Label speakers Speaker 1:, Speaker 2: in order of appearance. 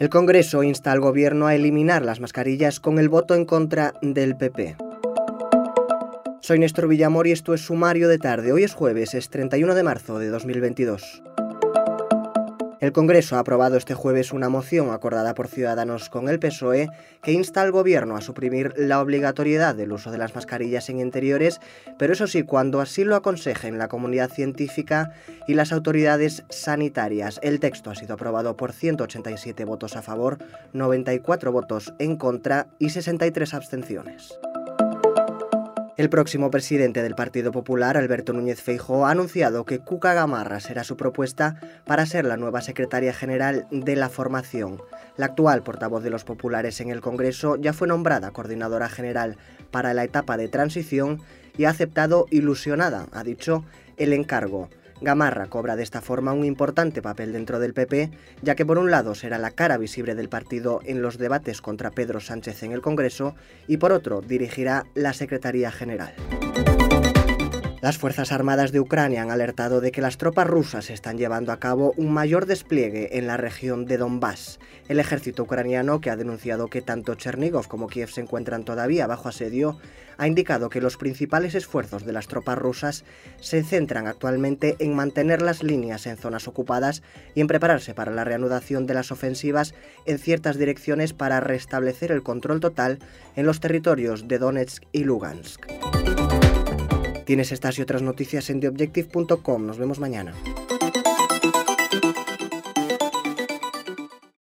Speaker 1: El Congreso insta al Gobierno a eliminar las mascarillas con el voto en contra del PP. Soy Néstor Villamor y esto es Sumario de Tarde. Hoy es jueves, es 31 de marzo de 2022. El Congreso ha aprobado este jueves una moción acordada por Ciudadanos con el PSOE que insta al Gobierno a suprimir la obligatoriedad del uso de las mascarillas en interiores, pero eso sí, cuando así lo aconsejen la comunidad científica y las autoridades sanitarias. El texto ha sido aprobado por 187 votos a favor, 94 votos en contra y 63 abstenciones. El próximo presidente del Partido Popular, Alberto Núñez Feijóo, ha anunciado que Cuca Gamarra será su propuesta para ser la nueva secretaria general de la formación. La actual portavoz de los populares en el Congreso ya fue nombrada coordinadora general para la etapa de transición y ha aceptado ilusionada, ha dicho, el encargo. Gamarra cobra de esta forma un importante papel dentro del PP, ya que por un lado será la cara visible del partido en los debates contra Pedro Sánchez en el Congreso y por otro dirigirá la Secretaría General. Las Fuerzas Armadas de Ucrania han alertado de que las tropas rusas están llevando a cabo un mayor despliegue en la región de Donbass. El ejército ucraniano, que ha denunciado que tanto Chernigov como Kiev se encuentran todavía bajo asedio, ha indicado que los principales esfuerzos de las tropas rusas se centran actualmente en mantener las líneas en zonas ocupadas y en prepararse para la reanudación de las ofensivas en ciertas direcciones para restablecer el control total en los territorios de Donetsk y Lugansk. Tienes estas y otras noticias en theobjective.com. Nos vemos mañana.